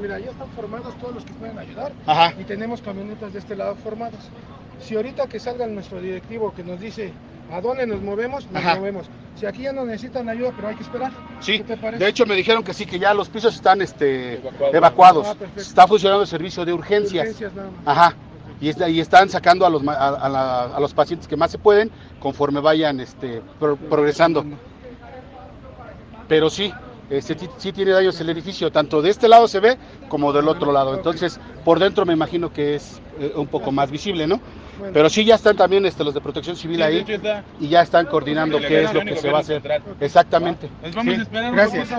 Mira, ya están formados todos los que pueden ayudar Ajá. y tenemos camionetas de este lado formadas. Si ahorita que salga nuestro directivo que nos dice a dónde nos movemos, nos Ajá. movemos. Si aquí ya no necesitan ayuda, pero hay que esperar. Sí, ¿Qué te parece? de hecho me dijeron que sí, que ya los pisos están este, Evacuados. evacuados. Ah. Está funcionando el servicio de urgencias. Urgencias nada más. Ajá. Y, está- y están sacando a los, ma- a, a la- a los pacientes que más se pueden conforme vayan este, pro- progresando. Pero sí, este, sí, sí tiene daños el edificio, tanto de este lado se ve como del otro lado. Entonces, por dentro me imagino que es eh, un poco más visible, ¿no? Pero sí ya están también este, los de protección civil ahí y ya están coordinando qué es lo que se va a hacer. Exactamente. Nos vamos a esperar un Gracias.